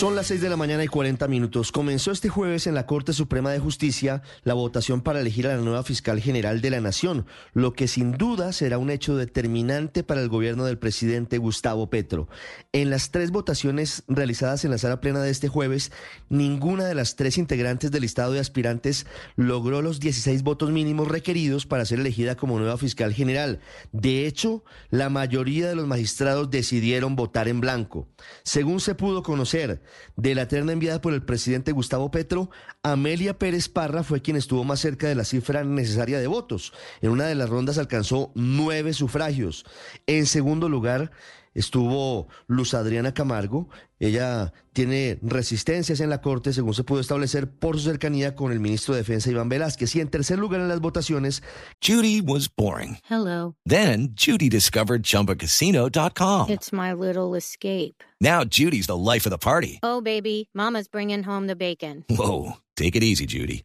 Son las 6 de la mañana y 40 minutos. Comenzó este jueves en la Corte Suprema de Justicia la votación para elegir a la nueva fiscal general de la Nación, lo que sin duda será un hecho determinante para el gobierno del presidente Gustavo Petro. En las tres votaciones realizadas en la sala plena de este jueves, ninguna de las tres integrantes del listado de aspirantes logró los 16 votos mínimos requeridos para ser elegida como nueva fiscal general. De hecho, la mayoría de los magistrados decidieron votar en blanco. Según se pudo conocer, de la terna enviada por el presidente Gustavo Petro, Amelia Pérez Parra fue quien estuvo más cerca de la cifra necesaria de votos. En una de las rondas alcanzó nueve sufragios. En segundo lugar, estuvo Luz Adriana Camargo. Ella tiene resistencias en la Corte, según se pudo establecer por su cercanía con el ministro de Defensa Iván Velázquez. Y en tercer lugar en las votaciones, Judy was boring. Hello. Then Judy discovered ChumbaCasino.com. It's my little escape. Now Judy's the life of the party. Oh, baby, Mama's bringing home the bacon. Whoa, take it easy, Judy.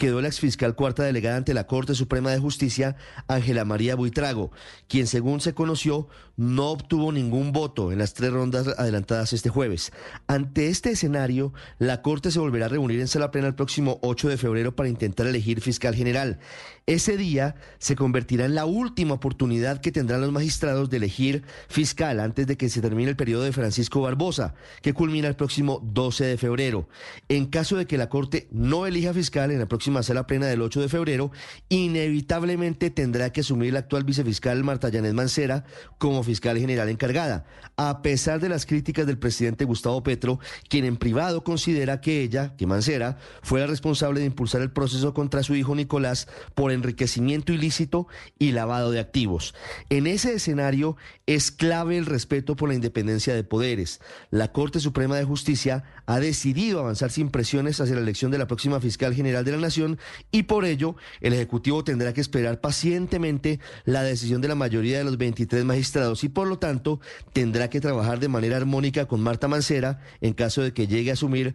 Quedó la exfiscal cuarta delegada ante la Corte Suprema de Justicia, Ángela María Buitrago, quien según se conoció no obtuvo ningún voto en las tres rondas adelantadas este jueves. Ante este escenario, la Corte se volverá a reunir en sala plena el próximo 8 de febrero para intentar elegir fiscal general. Ese día se convertirá en la última oportunidad que tendrán los magistrados de elegir fiscal antes de que se termine el periodo de Francisco Barbosa, que culmina el próximo 12 de febrero. En caso de que la Corte no elija fiscal en la próxima sala plena del 8 de febrero, inevitablemente tendrá que asumir la actual vicefiscal Marta Yanet Mancera como fiscal general encargada, a pesar de las críticas del presidente Gustavo Petro, quien en privado considera que ella, que Mancera, fue la responsable de impulsar el proceso contra su hijo Nicolás por enriquecimiento ilícito y lavado de activos. En ese escenario es clave el respeto por la independencia de poderes. La Corte Suprema de Justicia ha decidido avanzar sin presiones hacia la elección de la próxima fiscal general de la Nación y por ello el Ejecutivo tendrá que esperar pacientemente la decisión de la mayoría de los 23 magistrados y por lo tanto tendrá que trabajar de manera armónica con Marta Mancera en caso de que llegue a asumir